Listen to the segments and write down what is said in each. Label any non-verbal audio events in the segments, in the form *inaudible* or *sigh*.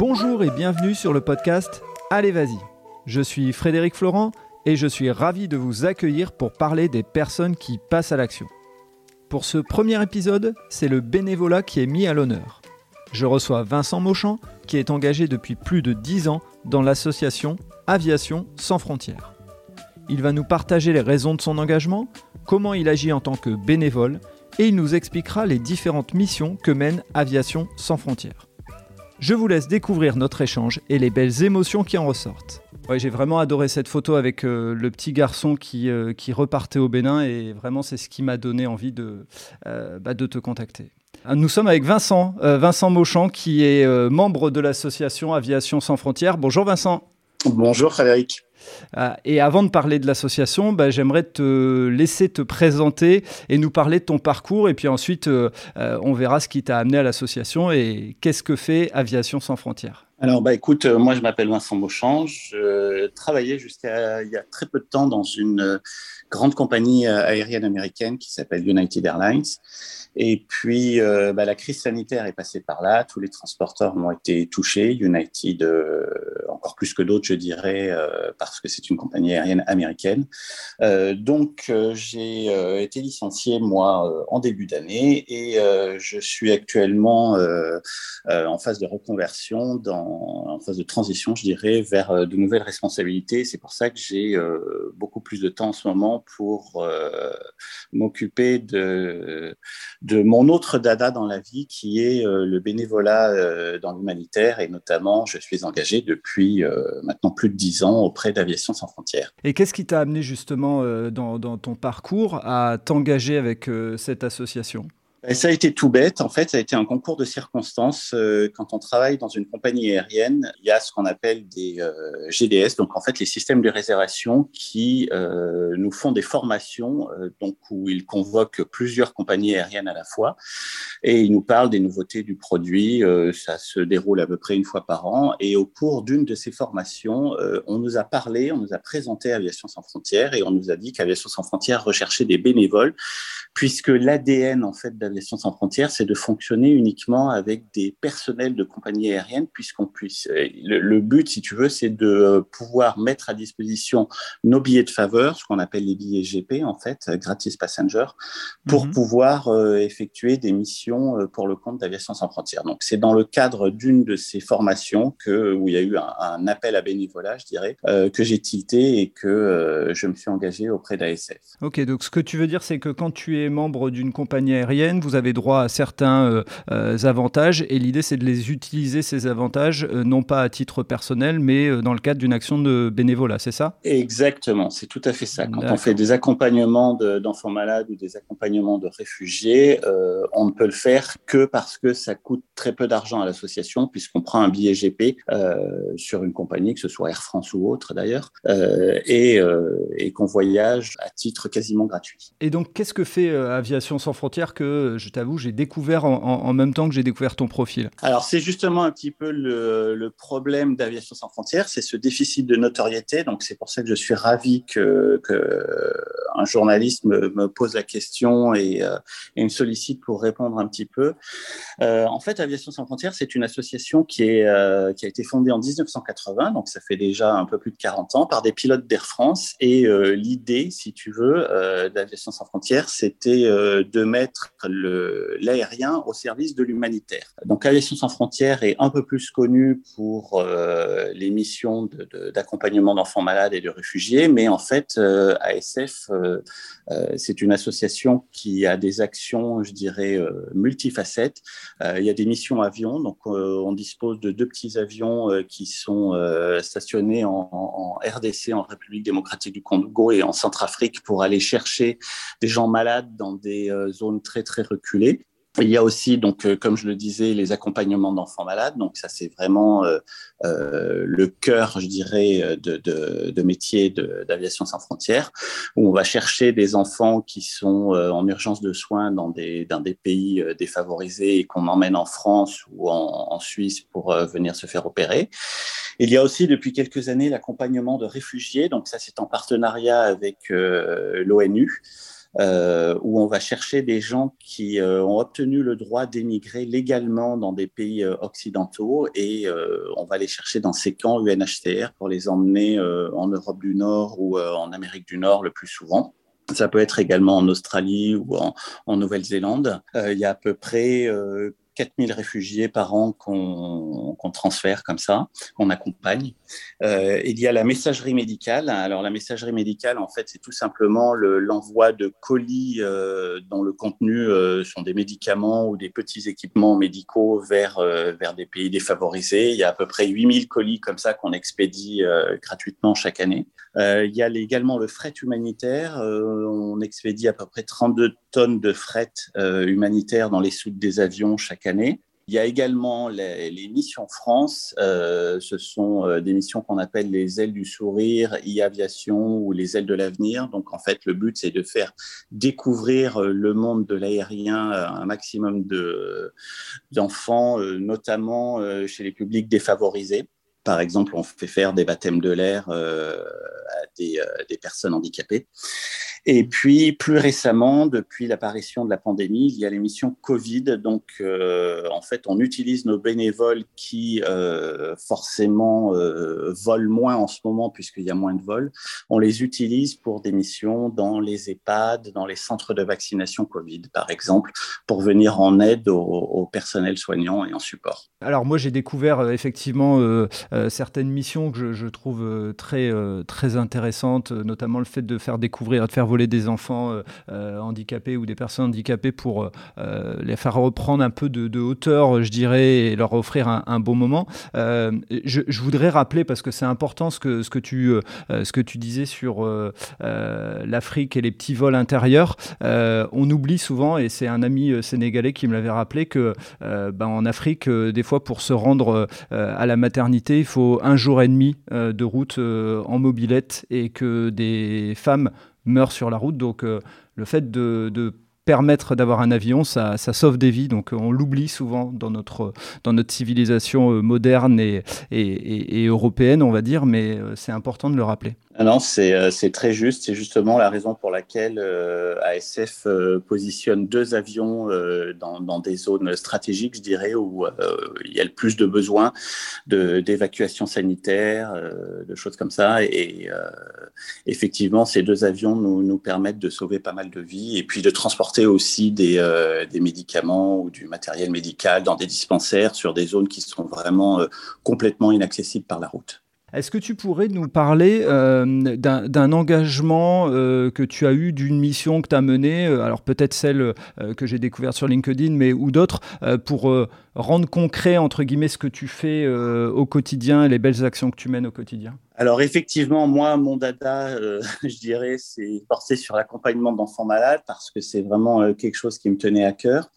Bonjour et bienvenue sur le podcast Allez vas-y. Je suis Frédéric Florent et je suis ravi de vous accueillir pour parler des personnes qui passent à l'action. Pour ce premier épisode, c'est le bénévolat qui est mis à l'honneur. Je reçois Vincent Mauchamp qui est engagé depuis plus de 10 ans dans l'association Aviation sans frontières. Il va nous partager les raisons de son engagement, comment il agit en tant que bénévole et il nous expliquera les différentes missions que mène Aviation sans frontières. Je vous laisse découvrir notre échange et les belles émotions qui en ressortent. J'ai vraiment adoré cette photo avec euh, le petit garçon qui, euh, qui repartait au Bénin et vraiment c'est ce qui m'a donné envie de, euh, bah, te contacter. Nous sommes avec Vincent, Vincent Mauchamp qui est membre de l'association Aviation sans frontières. Bonjour Vincent. Bonjour Frédéric. Euh, et avant de parler de l'association, bah, j'aimerais te laisser te présenter et nous parler de ton parcours. Et puis ensuite, euh, euh, on verra ce qui t'a amené à l'association et qu'est-ce que fait Aviation sans frontières. Alors, bah, écoute, moi, je m'appelle Vincent Beauchamp. Je travaillais jusqu'à il y a très peu de temps dans une grande compagnie aérienne américaine qui s'appelle United Airlines. Et puis, euh, bah, la crise sanitaire est passée par là. Tous les transporteurs ont été touchés. United, euh, encore plus que d'autres, je dirais, euh, parce que c'est une compagnie aérienne américaine. donc, j'ai été licencié, moi, en début d'année et je suis actuellement en phase de reconversion, dans, en phase de transition, je dirais, vers de nouvelles responsabilités. C'est pour ça que j'ai beaucoup plus de temps en ce moment pour m'occuper de mon autre dada dans la vie, qui est euh, le bénévolat euh, dans l'humanitaire. Et notamment, je suis engagé depuis euh, maintenant plus de dix ans auprès d'Aviation sans frontières. Et qu'est-ce qui t'a amené justement dans, ton parcours à t'engager avec cette association? Ça a été tout bête. En fait, ça a été un concours de circonstances. Euh, quand on travaille dans une compagnie aérienne, il y a ce qu'on appelle des euh, GDS, donc en fait les systèmes de réservation qui euh, nous font des formations, donc où ils convoquent plusieurs compagnies aériennes à la fois et ils nous parlent des nouveautés du produit. ça se déroule à peu près une fois par an. Et au cours d'une de ces formations, on nous a parlé, on nous a présenté Aviation sans frontières et on nous a dit qu'Aviation sans frontières recherchait des bénévoles puisque l'ADN en fait d'Aviation sans frontières, c'est de fonctionner uniquement avec des personnels de compagnies aériennes, puisqu'on puisse. Euh, le, but, si tu veux, c'est de euh, pouvoir mettre à disposition nos billets de faveur, ce qu'on appelle les billets GP en fait, euh, gratis passenger, pour mhm. pouvoir effectuer des missions pour le compte d'Aviation sans frontières. Donc c'est dans le cadre d'une de ces formations que où il y a eu un, appel à bénévolat, je dirais, que j'ai tilté et que je me suis engagé auprès d'ASF. Ok, donc ce que tu veux dire, c'est que quand tu es membre d'une compagnie aérienne, vous avez droit à certains euh, euh, avantages et l'idée c'est de les utiliser ces avantages euh, non pas à titre personnel mais dans le cadre d'une action de bénévolat, c'est ça? Exactement, c'est tout à fait ça. Quand on fait des accompagnements d'enfants malades ou des accompagnements de réfugiés, on ne peut le faire que parce que ça coûte très peu d'argent à l'association puisqu'on prend un billet GP sur une compagnie, que ce soit Air France ou autre d'ailleurs, et, et qu'on voyage à titre quasiment gratuit. Et donc qu'est-ce que fait Aviation sans frontières que, je t'avoue, j'ai découvert en, même temps que j'ai découvert ton profil Alors, c'est justement un petit peu le, problème d'Aviation sans frontières, c'est ce déficit de notoriété. Donc, c'est pour ça que je suis ravi que, un journaliste me, pose la question et, euh, et, me sollicite pour répondre un petit peu. Euh, en fait, Aviation sans frontières, c'est une association qui, est, qui a été fondée en 1980, donc ça fait déjà un peu plus de 40 ans, par des pilotes d'Air France. Et l'idée, si tu veux, d'Aviation sans frontières, c'était euh, de mettre l'aérien au service de l'humanitaire. Donc Aviation sans frontières est un peu plus connue pour euh, les missions d'accompagnement d'enfants malades et de réfugiés, mais en fait, euh, ASF, c'est une association qui a des actions, je dirais, multifacettes. il y a des missions avions, donc on dispose de deux petits avions qui sont stationnés en, en RDC, en République démocratique du Congo et en Centrafrique pour aller chercher des gens malades dans des euh, zones très très Il y a aussi, donc, euh, comme je le disais, les accompagnements d'enfants malades. Donc, ça, c'est vraiment euh, le cœur, je dirais, de, métier d'aviation sans frontières, où on va chercher des enfants qui sont en urgence de soins dans des, dans des pays défavorisés et qu'on emmène en France ou en, en Suisse pour venir se faire opérer. Il y a aussi, depuis quelques années, l'accompagnement de réfugiés. Donc, ça, c'est en partenariat avec l'ONU. Euh, où on va chercher des gens qui euh, ont obtenu le droit d'émigrer légalement dans des pays euh, occidentaux et on va les chercher dans ces camps UNHCR pour les emmener en Europe du Nord ou en Amérique du Nord le plus souvent. Ça peut être également en Australie ou en, en Nouvelle-Zélande. il y a à peu près 4000 réfugiés par an qu'on transfère comme ça, qu'on accompagne. Euh, il y a la messagerie médicale. Alors la messagerie médicale, en fait, c'est tout simplement l'envoi de colis euh, dont le contenu euh, sont des médicaments ou des petits équipements médicaux vers, vers des pays défavorisés. Il y a à peu près 8000 colis comme ça qu'on expédie gratuitement chaque année. il y a également le fret humanitaire. on expédie à peu près 32 tonnes de fret humanitaire dans les soutes des avions chaque année. Il y a également les, missions France. Euh, ce sont euh, des missions qu'on appelle les ailes du sourire, e-aviation ou les ailes de l'avenir. Donc, en fait, le but, c'est de faire découvrir euh, le monde de l'aérien à un maximum d'enfants, notamment chez les publics défavorisés. Par exemple, on fait faire des baptêmes de l'air à des, des personnes handicapées. Et puis, plus récemment, depuis l'apparition de la pandémie, il y a l'émission Covid. Donc, euh, en fait, on utilise nos bénévoles qui, euh, forcément, euh, volent moins en ce moment puisqu'il y a moins de vols. On les utilise pour des missions dans les EHPAD, dans les centres de vaccination Covid, par exemple, pour venir en aide au, au personnel soignant et en support. Alors, moi, j'ai découvert euh, effectivement euh, euh, certaines missions que je, trouve très, très intéressantes, notamment le fait de faire découvrir, de faire voler des enfants euh, euh, handicapés ou des personnes handicapées pour euh, les faire reprendre un peu de, hauteur, je dirais, et leur offrir un, bon moment. Je, voudrais rappeler, parce que c'est important ce que, ce, que tu, ce que tu disais sur l'Afrique et les petits vols intérieurs. on oublie souvent, et c'est un ami sénégalais qui me l'avait rappelé, que ben, en Afrique, des fois, pour se rendre à la maternité, il faut un jour et demi de route en mobilette et que des femmes meurent sur la route. Donc euh, le fait de, permettre d'avoir un avion, ça, sauve des vies. Donc on l'oublie souvent dans notre, dans notre civilisation euh, moderne et, et, européenne, on va dire, mais euh, c'est important de le rappeler. Ah non, c'est très juste. C'est justement la raison pour laquelle ASF positionne deux avions dans, dans, des zones stratégiques, je dirais, où il y a le plus de besoins d'évacuation sanitaire, de choses comme ça. Et effectivement, ces deux avions nous, permettent de sauver pas mal de vies et puis de transporter aussi des, euh, médicaments ou du matériel médical dans des dispensaires sur des zones qui sont vraiment euh, complètement inaccessibles par la route. Est-ce que tu pourrais nous parler euh, d'un engagement que tu as eu, d'une mission que tu as menée, alors peut-être celle que j'ai découverte sur LinkedIn, mais ou d'autres, pour rendre concret, entre guillemets, ce que tu fais au quotidien et les belles actions que tu mènes au quotidien? Alors effectivement, moi, mon dada, euh, *laughs* je dirais, c'est porté sur l'accompagnement d'enfants malades parce que c'est vraiment euh, quelque chose qui me tenait à cœur.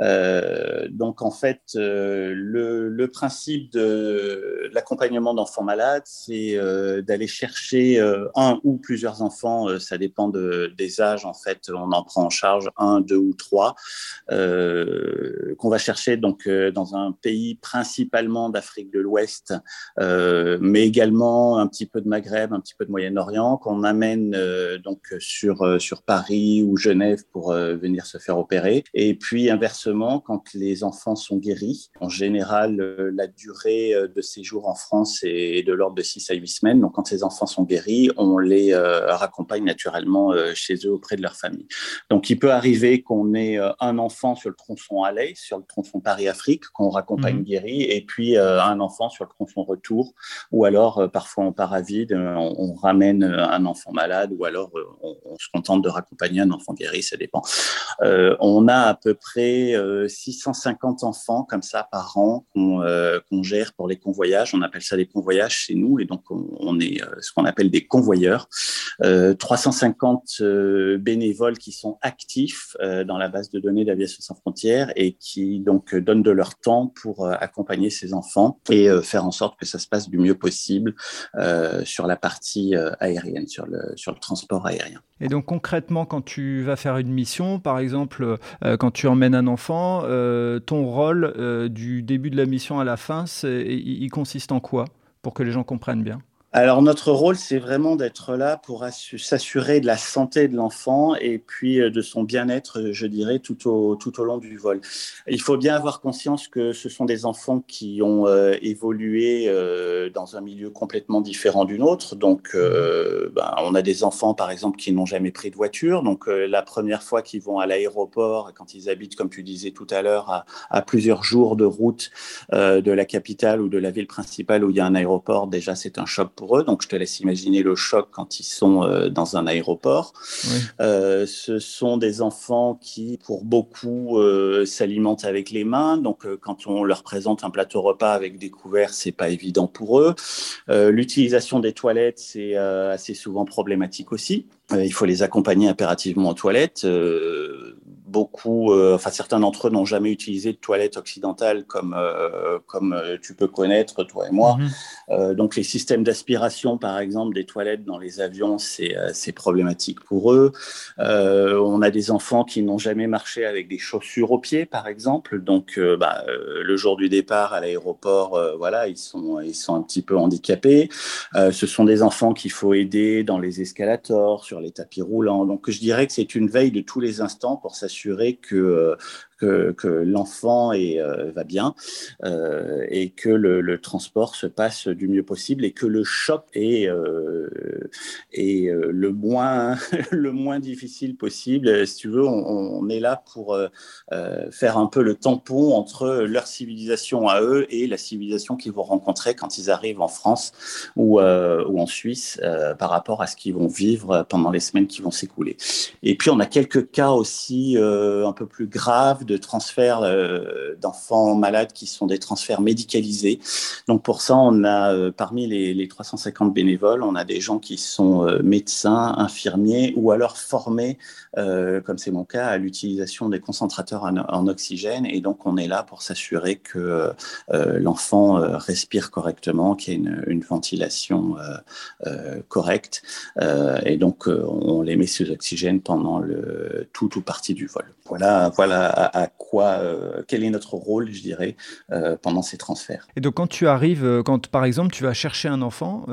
Euh, donc en fait, le, principe de, l'accompagnement d'enfants malades, c'est d'aller chercher un ou plusieurs enfants, ça dépend de, des âges en fait, on en prend en charge un, deux ou trois, qu'on va chercher donc dans un pays principalement d'Afrique de l'Ouest, mais également un petit peu de Maghreb, un petit peu de Moyen-Orient, qu'on amène donc sur sur Paris ou Genève pour venir se faire opérer, et puis inversement quand les enfants sont guéris. En général, euh, la durée euh, de séjour en France est de l'ordre de 6 à 8 semaines. Donc, quand ces enfants sont guéris, on les euh, raccompagne naturellement chez eux auprès de leur famille. Donc, il peut arriver qu'on ait un enfant sur le tronçon aller, sur le tronçon Paris-Afrique, qu'on raccompagne mmh. guéri, et puis un enfant sur le tronçon retour, ou alors parfois on part à vide, on, ramène un enfant malade, ou alors on, on, se contente de raccompagner un enfant guéri, ça dépend. on a à peu près 650 euh, enfants comme ça par an euh, qu'on gère pour les convoyages. On appelle ça des convoyages chez nous et donc on, est euh, ce qu'on appelle des convoyeurs. 350 bénévoles qui sont actifs dans la base de données d'Aviation sans frontières et qui donc donnent de leur temps pour accompagner ces enfants et faire en sorte que ça se passe du mieux possible sur la partie aérienne, sur le, transport aérien. Et donc concrètement, quand tu vas faire une mission, par exemple, quand tu emmènes un enfant, euh, ton rôle euh, du début de la mission à la fin, il, consiste en quoi pour que les gens comprennent bien? Alors notre rôle, c'est vraiment d'être là pour s'assurer de la santé de l'enfant et puis euh, de son bien-être, je dirais, tout au, tout au long du vol. Il faut bien avoir conscience que ce sont des enfants qui ont euh, évolué euh, dans un milieu complètement différent du nôtre. Donc, ben, on a des enfants, par exemple, qui n'ont jamais pris de voiture. Donc, la première fois qu'ils vont à l'aéroport, quand ils habitent, comme tu disais tout à l'heure, à, à, plusieurs jours de route de la capitale ou de la ville principale où il y a un aéroport, déjà, c'est un choc pour eux. Donc, je te laisse imaginer le choc quand ils sont euh, dans un aéroport. Euh, ce sont des enfants qui, pour beaucoup, euh, s'alimentent avec les mains. Donc, quand on leur présente un plateau repas avec des couverts, c'est pas évident pour eux. L'utilisation des toilettes, c'est assez souvent problématique aussi. il faut les accompagner impérativement aux toilettes beaucoup, euh, enfin certains d'entre eux n'ont jamais utilisé de toilette occidentale comme, euh, comme euh, tu peux connaître, toi et moi. Mhm. donc les systèmes d'aspiration, par exemple, des toilettes dans les avions, c'est problématique pour eux. on a des enfants qui n'ont jamais marché avec des chaussures aux pieds, par exemple. Donc bah, le jour du départ à l'aéroport, voilà, ils sont, ils sont un petit peu handicapés. ce sont des enfants qu'il faut aider dans les escalators, sur les tapis roulants. Donc je dirais que c'est une veille de tous les instants pour s'assurer que, que, l'enfant euh, va bien euh, et que le, transport se passe du mieux possible et que le choc est, euh, le, moins, *laughs* le moins difficile possible. Si tu veux, on, est là pour faire un peu le tampon entre leur civilisation à eux et la civilisation qu'ils vont rencontrer quand ils arrivent en France ou en Suisse par rapport à ce qu'ils vont vivre pendant les semaines qui vont s'écouler. Et puis, on a quelques cas aussi un peu plus graves de transferts euh, d'enfants malades qui sont des transferts médicalisés. Donc pour ça, on a euh, parmi les, 350 bénévoles, on a des gens qui sont euh, médecins, infirmiers ou alors formés, comme c'est mon cas, à l'utilisation des concentrateurs en, oxygène. Et donc on est là pour s'assurer que l'enfant respire correctement, qu'il y ait une, ventilation correcte. et donc on les met sous oxygène pendant le tout ou partie du vol. Voilà, voilà quoi, euh, quel est notre rôle, je dirais, euh, pendant ces transferts. Et donc quand tu arrives, euh, quand par exemple tu vas chercher un enfant,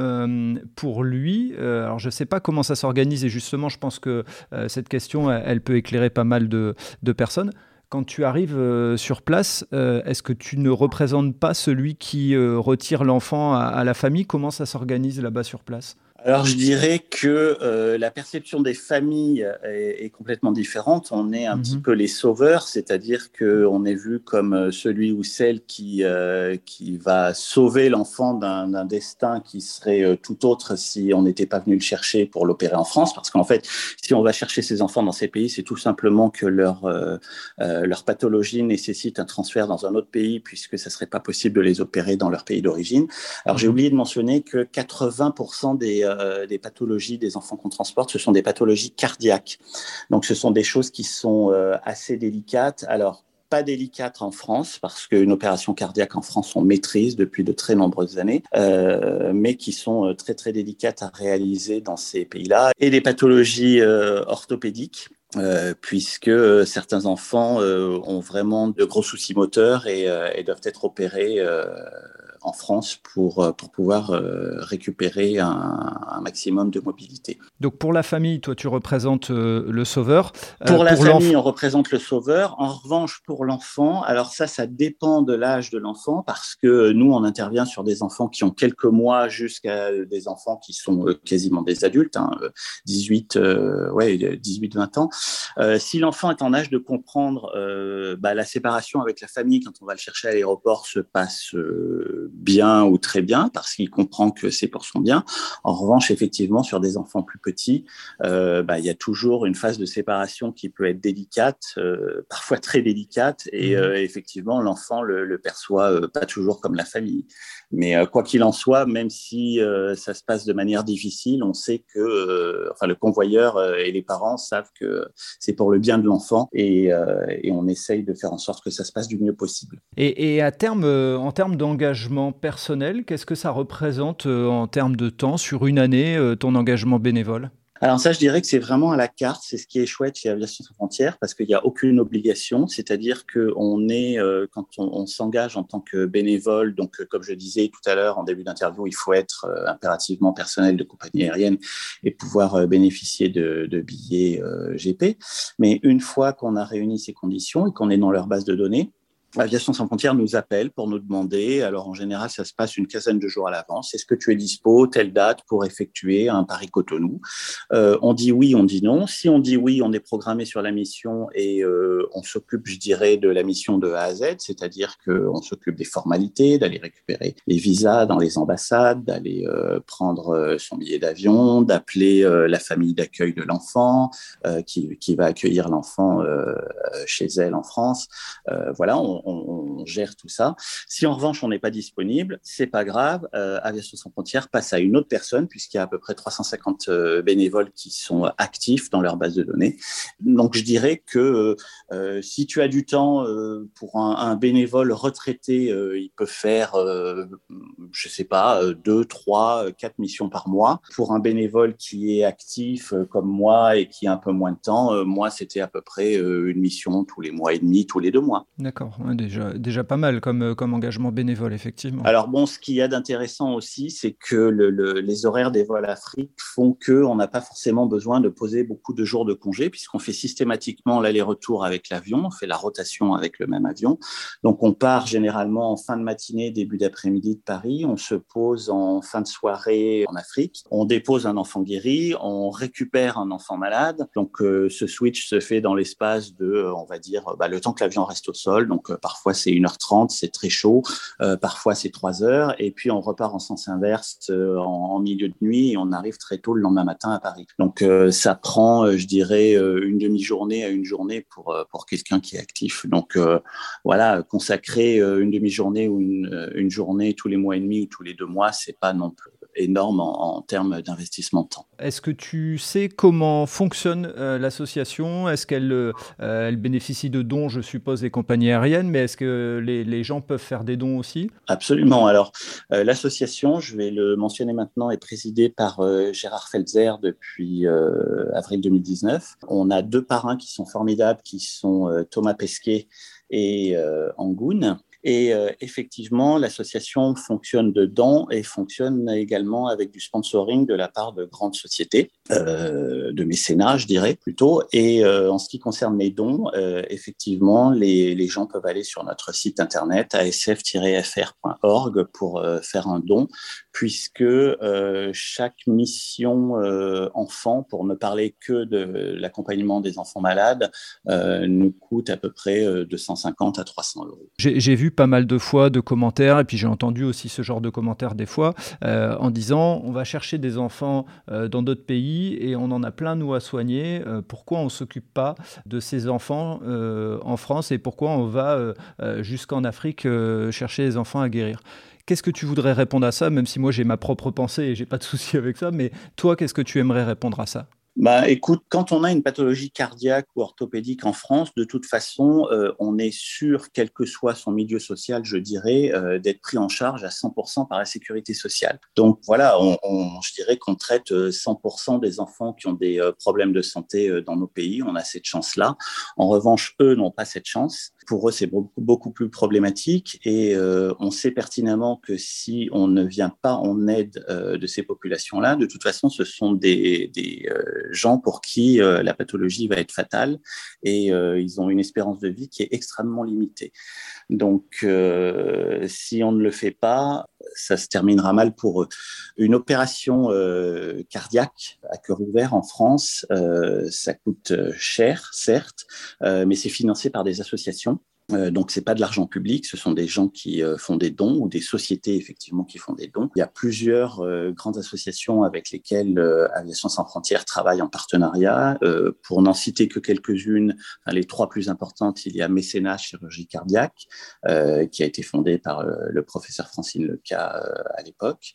pour lui, alors je ne sais pas comment ça s'organise et justement je pense que cette question, elle, peut éclairer pas mal de, personnes. Quand tu arrives sur place, est-ce que tu ne représentes pas celui qui retire l'enfant à, la famille? Comment ça s'organise là-bas sur place? Alors je dirais que euh, la perception des familles est, complètement différente. On est un petit mhm. peu les sauveurs, c'est-à-dire qu'on est vu comme euh, celui ou celle qui, euh, qui va sauver l'enfant d'un destin qui serait tout autre si on n'était pas venu le chercher pour l'opérer en France. Parce qu'en fait, si on va chercher ces enfants dans ces pays, c'est tout simplement que leur, leur pathologie nécessite un transfert dans un autre pays puisque ça serait pas possible de les opérer dans leur pays d'origine. Alors j'ai mhm. oublié de mentionner que 80% des euh, des pathologies des enfants qu'on transporte, ce sont des pathologies cardiaques. Donc, ce sont des choses qui sont euh, assez délicates. Alors, pas délicates en France parce qu'une opération cardiaque en France on maîtrise depuis de très nombreuses années, euh, mais qui sont très très délicates à réaliser dans ces pays-là et des pathologies orthopédiques. puisque certains enfants ont vraiment de gros soucis moteurs et, et doivent être opérés en France pour, euh, pour pouvoir euh, récupérer un, maximum de mobilité. Donc pour la famille, toi tu représentes euh, le sauveur. Pour la famille, on représente le sauveur. En revanche, pour l'enfant, alors ça, ça dépend de l'âge de l'enfant parce que nous, on intervient sur des enfants qui ont quelques mois jusqu'à des enfants qui sont quasiment des adultes, 18, hein, ouais, 18-20 ans. si l'enfant est en âge de comprendre, bah, la séparation avec la famille quand on va le chercher à l'aéroport se passe bien ou très bien parce qu'il comprend que c'est pour son bien. En revanche, effectivement, sur des enfants plus petits, euh, bah, il y a toujours une phase de séparation qui peut être délicate, euh, parfois très délicate, et mmh. euh, effectivement, l'enfant le, le perçoit pas toujours comme la famille. Mais quoi qu'il en soit, même si ça se passe de manière difficile, on sait que, enfin, le convoyeur et les parents savent que c'est pour le bien de l'enfant, et, et, on essaye de faire en sorte que ça se passe du mieux possible. Et, et à terme, en termes d'engagement personnel, qu'est-ce que ça représente euh, en termes de temps sur une année, euh, ton engagement bénévole? Alors ça, je dirais que c'est vraiment à la carte. C'est ce qui est chouette chez Aviation sans frontières parce qu'il n'y a aucune obligation. C'est-à-dire qu'on est, euh, quand on, s'engage en tant que bénévole, donc comme je disais tout à l'heure en début d'interview, il faut être impérativement personnel de compagnie aérienne et pouvoir bénéficier de, de billets GP. Mais une fois qu'on a réuni ces conditions et qu'on est dans leur base de données, Aviation sans frontières nous appelle pour nous demander, alors en général ça se passe une quinzaine de jours à l'avance, est-ce que tu es dispo telle date pour effectuer un Paris-Cotonou euh, On dit oui, on dit non. Si on dit oui, on est programmé sur la mission et euh, on s'occupe, je dirais, de la mission de A à Z, c'est-à-dire qu'on s'occupe des formalités, d'aller récupérer les visas dans les ambassades, d'aller euh, prendre son billet d'avion, d'appeler la famille d'accueil de l'enfant qui, qui, va accueillir l'enfant chez elle en France. voilà, on, gère tout ça. Si en revanche on n'est pas disponible, c'est pas grave. Euh, Aviation sans frontières passe à une autre personne puisqu'il y a à peu près 350 euh, bénévoles qui sont actifs dans leur base de données. Donc je dirais que euh, si tu as du temps pour un, bénévole retraité, il peut faire, je sais pas, deux, trois, quatre missions par mois. Pour un bénévole qui est actif comme moi et qui a un peu moins de temps, moi c'était à peu près une mission tous les mois et demi, tous les deux mois. D'accord déjà, déjà pas mal comme, euh, comme engagement bénévole, effectivement. Alors bon, ce qu'il y a d'intéressant aussi, c'est que le, les horaires des vols Afrique font qu'on n'a pas forcément besoin de poser beaucoup de jours de congé, puisqu'on fait systématiquement l'aller-retour avec l'avion, on fait la rotation avec le même avion. Donc on part généralement en fin de matinée, début d'après-midi de Paris, on se pose en fin de soirée en Afrique, on dépose un enfant guéri, on récupère un enfant malade. Donc euh, ce switch se fait dans l'espace de, euh, on va dire, bah, le temps que l'avion reste au sol. Donc euh, parfois c'est 1h30, c'est très chaud, euh, parfois c'est 3 heures, et puis on repart en sens inverse euh, en, milieu de nuit et on arrive très tôt le lendemain matin à Paris. Donc ça prend, je dirais, une demi-journée à une journée pour, pour quelqu'un qui est actif. Donc voilà, consacrer une demi-journée ou une, une journée tous les mois et demi ou tous les deux mois, c'est pas non plus énorme en, termes d'investissement de temps. Est-ce que tu sais comment fonctionne euh, l'association? Est-ce qu'elle euh, elle bénéficie de dons, je suppose, des compagnies aériennes, mais est-ce que les, gens peuvent faire des dons aussi? Absolument. Alors, euh, l'association, je vais le mentionner maintenant, est présidée par Gérard Felzer depuis avril 2019. On a deux parrains qui sont formidables, qui sont Thomas Pesquet et Angoun. Et euh, effectivement, l'association fonctionne dedans et fonctionne également avec du sponsoring de la part de grandes sociétés, euh, de mécénat, je dirais plutôt. Et euh, en ce qui concerne les dons, effectivement, les, les, gens peuvent aller sur notre site internet asf-fr.org pour faire un don, puisque chaque mission enfant, pour ne parler que de l'accompagnement des enfants malades, nous coûte à peu près 250 à 300 euros. J'ai vu pas mal de fois de commentaires, et puis j'ai entendu aussi ce genre de commentaires des fois, euh, en disant on va chercher des enfants euh, dans d'autres pays et on en a plein nous à soigner. Euh, pourquoi on ne s'occupe pas de ces enfants en France et pourquoi on va jusqu'en Afrique chercher les enfants à guérir? Qu'est-ce que tu voudrais répondre à ça, même si moi j'ai ma propre pensée et j'ai pas de *laughs* souci avec ça, mais toi, qu'est-ce que tu aimerais répondre à ça? Bah, écoute, quand on a une pathologie cardiaque ou orthopédique en France, de toute façon, euh, on est sûr, quel que soit son milieu social, je dirais, euh, d'être pris en charge à 100% par la sécurité sociale. Donc voilà, on, on, je dirais qu'on traite 100% euh, des enfants qui ont des problèmes de santé dans nos pays. On a cette chance-là. En revanche, eux n'ont pas cette chance. Pour eux, c'est beaucoup, plus problématique et on sait pertinemment que si on ne vient pas en aide de ces populations-là, de toute façon, ce sont des, des gens pour qui euh, la pathologie va être fatale et euh, ils ont une espérance de vie qui est extrêmement limitée. Donc, euh, si on ne le fait pas, ça se terminera mal pour eux. Une opération cardiaque à cœur ouvert en France, ça coûte cher, certes, mais c'est financé par des associations euh, donc, c'est pas de l'argent public, ce sont des gens qui euh, font des dons ou des sociétés effectivement qui font des dons. Il y a plusieurs euh, grandes associations avec lesquelles Aviation sans frontières travaille en partenariat. pour n'en citer que quelques-unes, les trois plus importantes, il y a Mécénat Chirurgie Cardiaque, qui a été fondé par le professeur Francine Leca à l'époque.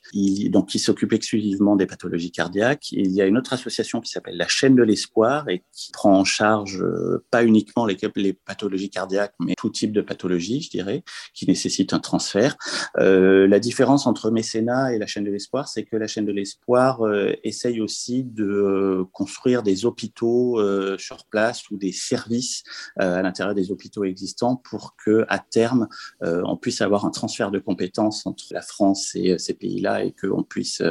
Donc, qui s'occupe exclusivement des pathologies cardiaques. Il y a une autre association qui s'appelle la Chaîne de l'Espoir et qui prend en charge pas uniquement les, pathologies cardiaques, mais type de pathologie, je dirais, qui nécessite un transfert. la différence entre mécénat et la chaîne de l'espoir, c'est que la chaîne de l'espoir essaye aussi de construire des hôpitaux sur place ou des services à l'intérieur des hôpitaux existants pour que à terme on puisse avoir un transfert de compétences entre la France et ces pays-là et qu'on puisse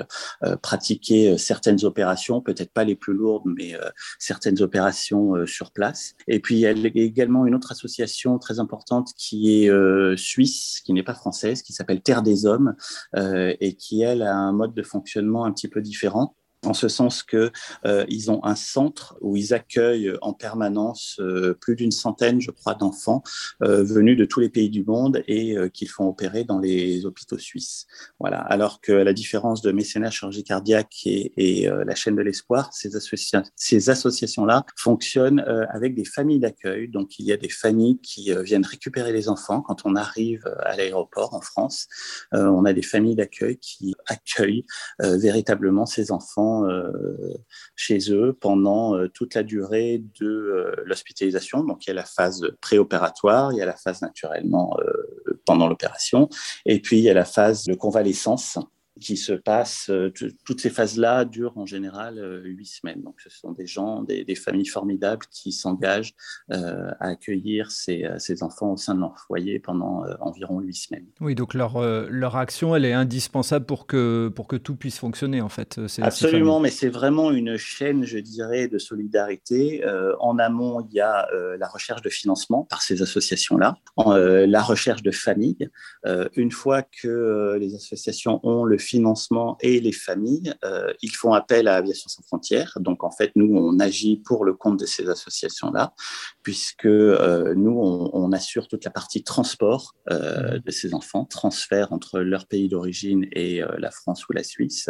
pratiquer certaines opérations, peut-être pas les plus lourdes, mais certaines opérations sur place. Et puis il y a également une autre association très importante qui est euh, suisse, qui n'est pas française, qui s'appelle Terre des Hommes euh, et qui, elle, a un mode de fonctionnement un petit peu différent en ce sens que euh, ils ont un centre où ils accueillent en permanence euh, plus d'une centaine, je crois, d'enfants euh, venus de tous les pays du monde et qu'ils font opérer dans les hôpitaux suisses. Voilà. Alors que la différence de mécénat chirurgie cardiaque et, et la chaîne de l'espoir, ces, ces associations-là fonctionnent avec des familles d'accueil. Donc il y a des familles qui viennent récupérer les enfants quand on arrive à l'aéroport en France. on a des familles d'accueil qui accueillent véritablement ces enfants euh, chez eux pendant euh, toute la durée de euh, l'hospitalisation. Donc, il y a la phase préopératoire, il y a la phase naturellement pendant l'opération, et puis il y a la phase de convalescence qui se passe, euh, toutes ces phases-là durent en général euh, huit semaines. Donc, ce sont des gens, des, familles formidables qui s'engagent euh, à accueillir ces, ces, enfants au sein de leur foyer pendant environ huit semaines. Oui, donc leur, leur action, elle est indispensable pour que, pour que tout puisse fonctionner, en fait. Absolument, mais c'est vraiment une chaîne, je dirais, de solidarité. en amont, il y a la recherche de financement par ces associations-là, la recherche de famille. une fois que les associations ont le financement et les familles, euh, ils font appel à Aviation sans frontières. Donc, en fait, nous, on agit pour le compte de ces associations-là, puisque euh, nous, on, assure toute la partie transport euh, de ces enfants, transfert entre leur pays d'origine et la France ou la Suisse.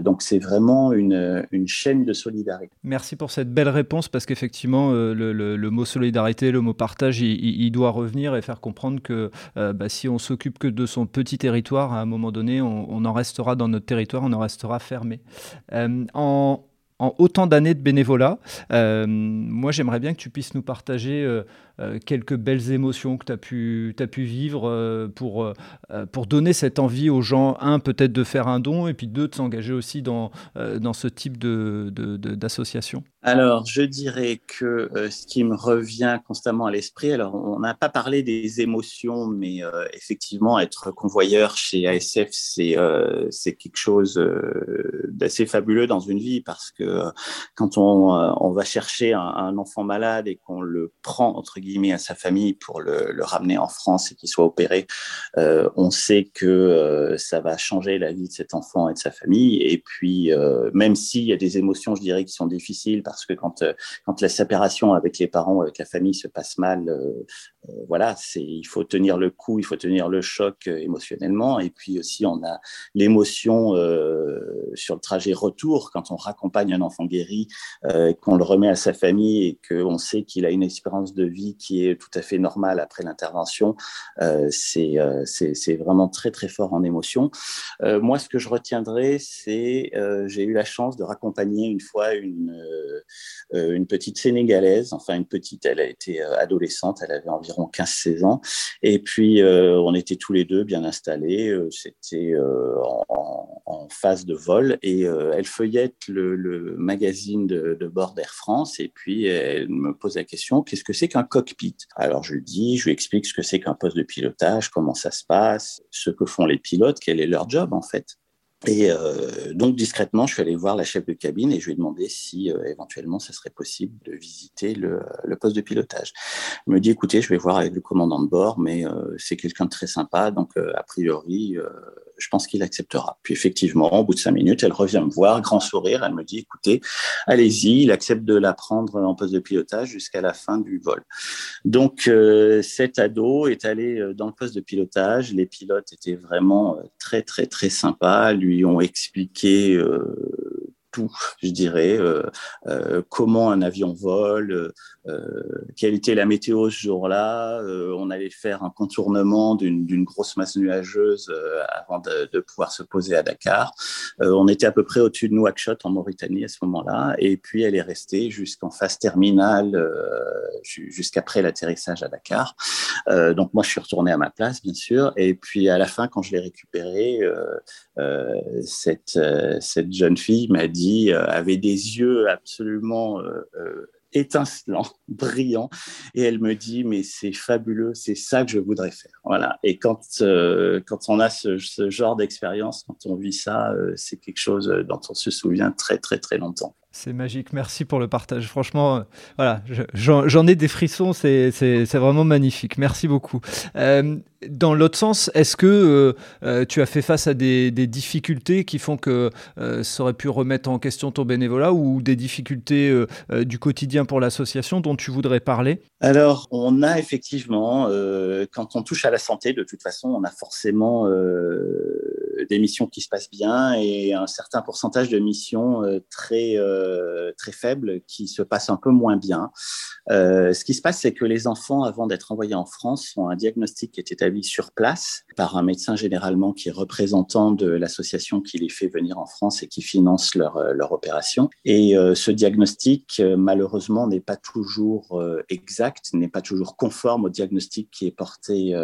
donc, c'est vraiment une, chaîne de solidarité. Merci pour cette belle réponse, parce qu'effectivement, le, mot solidarité, le mot partage, il, doit revenir et faire comprendre que bah, si on s'occupe que de son petit territoire, à un moment donné, on, on en restera dans notre territoire, on en restera fermé. Euh, en, autant d'années de bénévolat, euh, moi j'aimerais bien que tu puisses nous partager euh, quelques belles émotions que tu as pu, vivre euh, pour, euh, pour donner cette envie aux gens, un, peut-être de faire un don, et puis deux, de s'engager aussi dans, dans ce type d'association de, de, Alors, je dirais que ce qui me revient constamment à l'esprit, alors on n'a pas parlé des émotions, mais effectivement, être convoyeur chez ASF, c'est c'est quelque chose d'assez fabuleux dans une vie, parce que quand on, on va chercher un, un enfant malade et qu'on le prend, entre guillemets, à sa famille pour le, ramener en France et qu'il soit opéré, euh, on sait que euh, ça va changer la vie de cet enfant et de sa famille. Et puis, euh, même s'il y a des émotions, je dirais, qui sont difficiles, parce que quand, quand la séparation avec les parents, avec la famille se passe mal, voilà, c'est il faut tenir le coup, il faut tenir le choc émotionnellement. Et puis aussi, on a l'émotion sur le trajet retour, quand on raccompagne un enfant guéri, qu'on le remet à sa famille et qu'on sait qu'il a une espérance de vie qui est tout à fait normal après l'intervention. Euh, euh, c'est vraiment très, très fort en émotion. Euh, moi, ce que je retiendrai, c'est j'ai eu la chance de raccompagner une fois une, une petite Sénégalaise, enfin une petite, elle a été adolescente, elle avait environ 15-16 ans. Et puis, on était tous les deux bien installés. C'était en, en, phase de vol et elle feuillette le, magazine de, de bord d'Air France et puis elle me pose la question, qu'est-ce que c'est qu'un coq alors je lui dis, je lui explique ce que c'est qu'un poste de pilotage, comment ça se passe, ce que font les pilotes, quel est leur job en fait. Et euh, donc discrètement, je suis allé voir la chef de cabine et je lui ai demandé si euh, éventuellement ça serait possible de visiter le, poste de pilotage. Elle me dit écoutez, je vais voir avec le commandant de bord, mais euh, c'est quelqu'un de très sympa, donc a priori je pense qu'il acceptera. Puis effectivement, au bout de cinq minutes, elle revient me voir, grand sourire, elle me dit, écoutez, allez-y, il accepte de la prendre en poste de pilotage jusqu'à la fin du vol. Donc, euh, cet ado est allé euh, dans le poste de pilotage. Les pilotes étaient vraiment euh, très, très, très sympas, lui ont expliqué tout, je dirais, comment un avion vole, quelle était la météo ce jour-là. on allait faire un contournement d'une grosse masse nuageuse avant de, de, pouvoir se poser à Dakar. on était à peu près au-dessus de Nouakchott en Mauritanie à ce moment-là, et puis elle est restée jusqu'en phase terminale, jusqu'après l'atterrissage à Dakar. donc moi, je suis retourné à ma place, bien sûr, et puis à la fin, quand je l'ai récupérée, cette, cette jeune fille m'a dit, avait des yeux absolument étincelant, *laughs* brillant. Et elle me dit, mais c'est fabuleux, c'est ça que je voudrais faire. Voilà. Et quand, euh, quand on a ce, genre d'expérience, quand on vit ça, euh, c'est quelque chose dont on se souvient très, très, très longtemps. C'est magique, merci pour le partage. Franchement, euh, voilà, j'en ai des frissons, c'est vraiment magnifique. Merci beaucoup. Euh, dans l'autre sens, est-ce que euh, tu as fait face à des, difficultés qui font que ça aurait pu remettre en question ton bénévolat ou des difficultés du quotidien pour l'association dont tu voudrais parler? Alors, on a effectivement, quand on touche à la santé, de toute façon, on a forcément des missions qui se passent bien et un certain pourcentage de missions très euh, très faible qui se passe un peu moins bien. Euh, ce qui se passe, c'est que les enfants, avant d'être envoyés en France, ont un diagnostic qui est établi sur place par un médecin généralement qui est représentant de l'association qui les fait venir en France et qui finance leur, euh, leur opération. Et ce diagnostic, malheureusement, n'est pas toujours exact, n'est pas toujours conforme au diagnostic qui est porté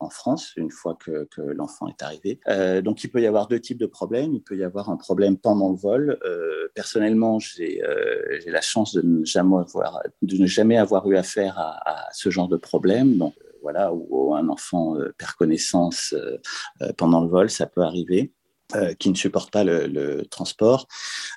en France une fois que, que l'enfant est arrivé. donc, il peut y avoir deux types de problèmes. Il peut y avoir un problème pendant le vol. personnellement, euh, j'ai la chance de ne jamais avoir, de ne jamais avoir eu affaire à, ce genre de problème. Donc, euh, voilà, où, un enfant euh, perd connaissance pendant le vol, ça peut arriver. Euh, qui ne supportent pas le, transport.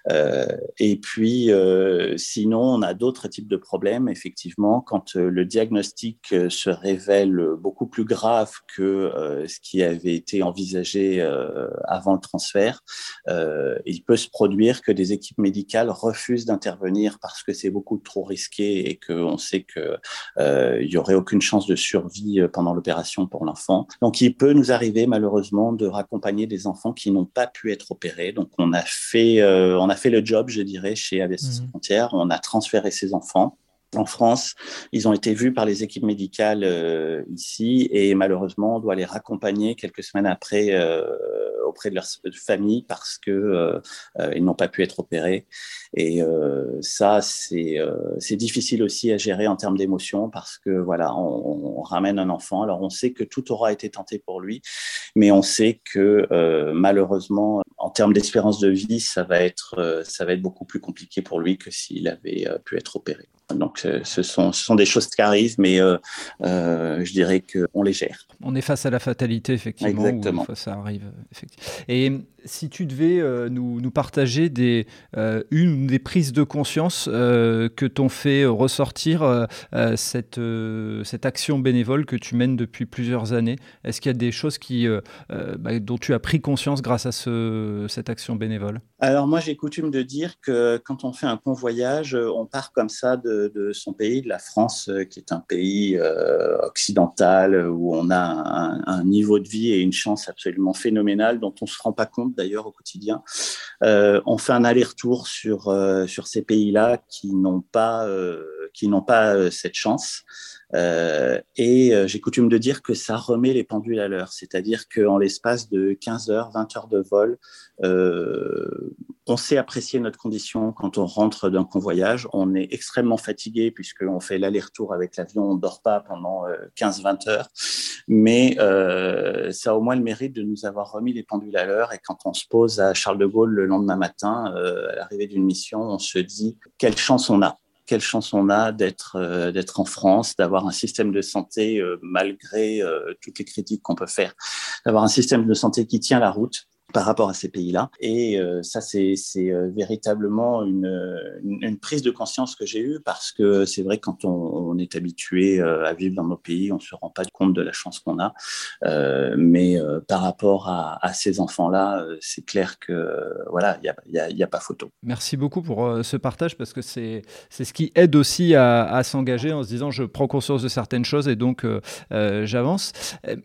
Euh, et puis, euh, sinon, on a d'autres types de problèmes, effectivement, quand le diagnostic se révèle beaucoup plus grave que ce qui avait été envisagé avant le transfert. il peut se produire que des équipes médicales refusent d'intervenir parce que c'est beaucoup trop risqué et qu'on sait qu'il n'y aurait aucune chance de survie pendant l'opération pour l'enfant. Donc, il peut nous arriver, malheureusement, de raccompagner des enfants qui n'ont pas pu être opérés. Donc, on a fait, euh, on a fait le job, je dirais, chez Aviation mmh. Frontières. On a transféré ces enfants en France. Ils ont été vus par les équipes médicales euh, ici et malheureusement, on doit les raccompagner quelques semaines après euh, auprès de leur famille parce que euh, euh, ils n'ont pas pu être opérés. Et euh, ça, c'est c'est difficile aussi à gérer en termes d'émotion parce que voilà, on, on, ramène un enfant. Alors on sait que tout aura été tenté pour lui, mais on sait que malheureusement, en termes d'espérance de vie, ça va être ça va être beaucoup plus compliqué pour lui que s'il avait pu être opéré. Donc, ce sont, ce sont des choses qui arrivent, mais euh, euh, je dirais qu'on les gère. On est face à la fatalité, effectivement. Exactement. ça arrive. Effectivement. Et si tu devais euh, nous, nous, partager des, euh, une des prises de conscience euh, que t'ont fait ressortir cette, cette action bénévole que tu mènes depuis plusieurs années, est-ce qu'il y a des choses qui, bah, dont tu as pris conscience grâce à ce, cette action bénévole? Alors moi j'ai coutume de dire que quand on fait un convoyage, on part comme ça de, de son pays, de la France, qui est un pays occidental où on a un, un, niveau de vie et une chance absolument phénoménale dont on ne se rend pas compte d'ailleurs au quotidien. Euh, on fait un aller-retour sur, euh, sur ces pays-là qui n'ont pas, euh, qui n'ont pas cette chance. Euh, et euh, j'ai coutume de dire que ça remet les pendules à l'heure, c'est-à-dire qu'en l'espace de 15 heures, 20 heures de vol, euh, on sait apprécier notre condition quand on rentre d'un convoyage. On est extrêmement fatigué puisqu'on fait l'aller-retour avec l'avion, on ne dort pas pendant 15-20 heures, mais ça a au moins le mérite de nous avoir remis les pendules à l'heure. Et quand on se pose à Charles de Gaulle le lendemain matin, à l'arrivée d'une mission, on se dit quelle chance on a quelle chance on a d'être euh, d'être en France, d'avoir un système de santé euh, malgré euh, toutes les critiques qu'on peut faire, d'avoir un système de santé qui tient la route par rapport à ces pays-là. Et euh, ça, c'est euh, véritablement une, prise de conscience que j'ai eue parce que c'est vrai, quand on, est habitué euh, à vivre dans nos pays, on ne se rend pas compte de la chance qu'on a. Mais par rapport à, ces enfants-là, c'est clair que voilà, il n'y a, pas photo. Merci beaucoup pour ce partage parce que c'est ce qui aide aussi à s'engager en se disant je prends conscience de certaines choses et donc j'avance.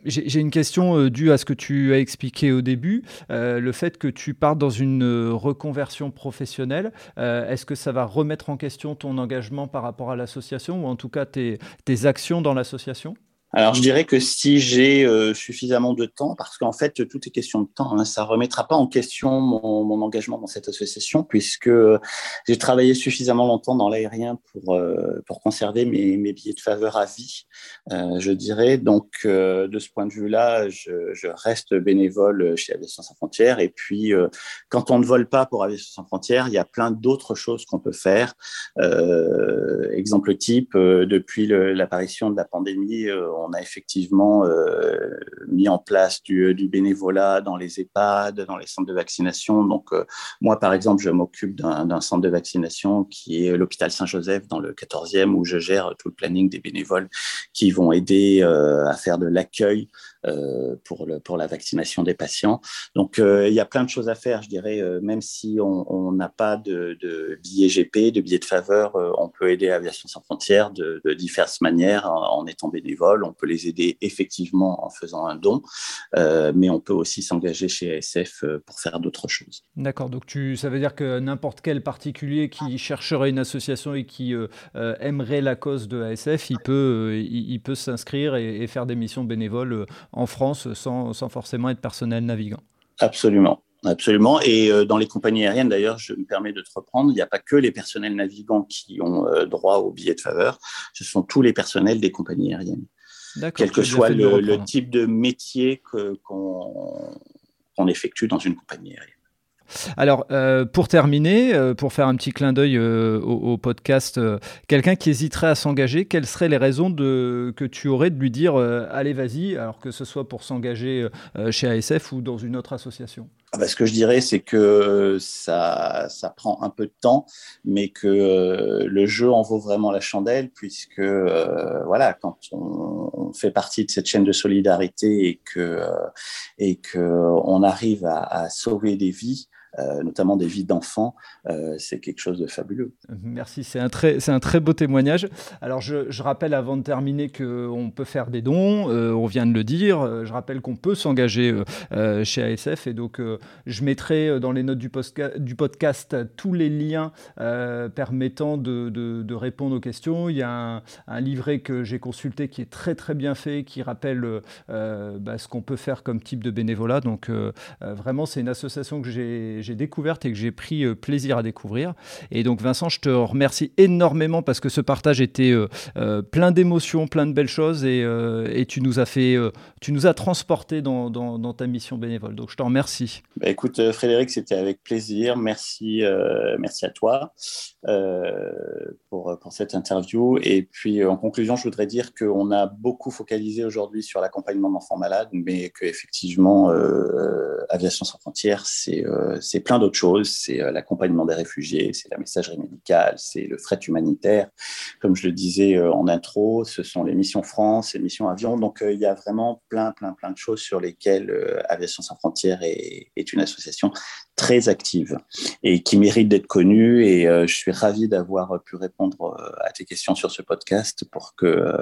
J'ai une question due à ce que tu as expliqué au début. Le fait que tu partes dans une reconversion professionnelle, est-ce que ça va remettre en question ton engagement par rapport à l'association ou en tout cas tes actions dans l'association? Alors, je dirais que si j'ai euh, suffisamment de temps, parce qu'en fait, tout est question de temps, hein, ça ne remettra pas en question mon, mon, engagement dans cette association, puisque j'ai travaillé suffisamment longtemps dans l'aérien pour, euh, pour conserver mes, mes, billets de faveur à vie, euh, je dirais. Donc, euh, de ce point de vue-là, je, je, reste bénévole chez Aviation Sans Frontières. Et puis, euh, quand on ne vole pas pour Aviation Sans Frontières, il y a plein d'autres choses qu'on peut faire. exemple type, depuis l'apparition de la pandémie, a effectivement euh, mis en place du, du, bénévolat dans les EHPAD, dans les centres de vaccination. Donc, euh, moi, par exemple, je m'occupe d'un centre de vaccination qui est l'hôpital Saint-Joseph dans le 14e, où je gère tout le planning des bénévoles qui vont aider euh, à faire de l'accueil euh, pour, le, pour la vaccination des patients. Donc, euh, il y a plein de choses à faire, je dirais, euh, même si on n'a pas de, de billets GP, de billets de faveur, on peut aider Aviation Sans Frontières de, diverses manières en, étant bénévole. On peut les aider effectivement en faisant un don, mais on peut aussi s'engager chez ASF pour faire d'autres choses. D'accord, donc ça veut dire que n'importe quel particulier qui chercherait une association et qui aimerait la cause de ASF, il peut, il peut s'inscrire et, et, faire des missions bénévoles en France sans, sans forcément être personnel navigant. Absolument. Absolument. Et euh, dans les compagnies aériennes, d'ailleurs, je me permets de te reprendre, il n'y a pas que les personnels navigants qui ont euh, droit au billet de faveur, ce sont tous les personnels des compagnies aériennes. Quel que soit le, le, type de métier qu'on qu effectue dans une compagnie aérienne. Alors, euh, pour terminer, euh, pour faire un petit clin d'œil euh, au, podcast, quelqu'un qui hésiterait à s'engager, quelles seraient les raisons que tu aurais de lui dire allez, vas-y, alors que ce soit pour s'engager chez ASF ou dans une autre association? Ah bah, Ce que je dirais, c'est que ça, ça prend un peu de temps, mais que le jeu en vaut vraiment la chandelle, puisque voilà, quand on, on, fait partie de cette chaîne de solidarité et que, et que on arrive à, à sauver des vies, euh, notamment des vies d'enfants, euh, c'est quelque chose de fabuleux. Merci, c'est un très, c'est un très beau témoignage. Alors je, rappelle avant de terminer qu'on peut faire des dons, euh, on vient de le dire. Je rappelle qu'on peut s'engager chez ASF et donc je mettrai dans les notes du, podcast tous les liens permettant de, répondre aux questions. Il y a un, un livret que j'ai consulté qui est très très bien fait, qui rappelle bah, ce qu'on peut faire comme type de bénévolat. Donc vraiment, c'est une association que j'ai j'ai découverte et que j'ai pris euh, plaisir à découvrir. Et donc Vincent, je te remercie énormément parce que ce partage était euh, euh, plein d'émotions, plein de belles choses et, tu nous as fait, tu nous as transporté dans, ta mission bénévole. Donc je te remercie. Bah, écoute Frédéric, c'était avec plaisir. Merci, merci à toi pour, cette interview. Et puis en conclusion, je voudrais dire qu'on a beaucoup focalisé aujourd'hui sur l'accompagnement d'enfants malades, mais qu'effectivement, Aviation sans frontières, c'est c'est plein d'autres choses. C'est euh, l'accompagnement des réfugiés, c'est la messagerie médicale, c'est le fret humanitaire. Comme je le disais euh, en intro, ce sont les missions France, les missions avion. Donc, euh, il y a vraiment plein, plein, plein de choses sur lesquelles Aviation sans frontières est, est une association très active et qui mérite d'être connue. Et je suis ravi d'avoir pu répondre à tes questions sur ce podcast pour que,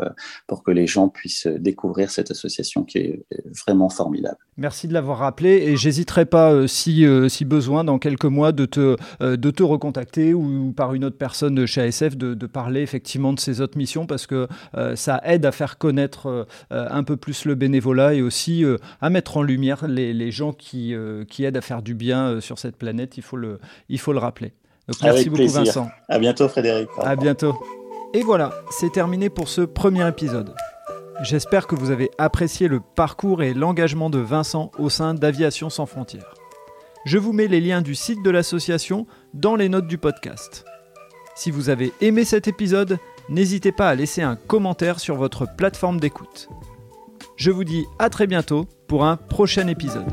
pour que les gens puissent découvrir cette association qui est vraiment formidable. Merci de l'avoir rappelé et j'hésiterai pas si, si besoin dans quelques mois de te, euh, de te recontacter ou, par une autre personne chez ASF de, de, parler effectivement de ces autres missions parce que euh, ça aide à faire connaître euh, un peu plus le bénévolat et aussi euh, à mettre en lumière les, les gens qui, euh, qui aident à faire du bien sur cette planète. Il faut le, il faut le rappeler. Donc, merci Avec beaucoup plaisir. Vincent. À bientôt Frédéric. À bientôt. Et voilà, c'est terminé pour ce premier épisode. J'espère que vous avez apprécié le parcours et l'engagement de Vincent au sein d'Aviation sans frontières. Je vous mets les liens du site de l'association dans les notes du podcast. Si vous avez aimé cet épisode, n'hésitez pas à laisser un commentaire sur votre plateforme d'écoute. Je vous dis à très bientôt pour un prochain épisode.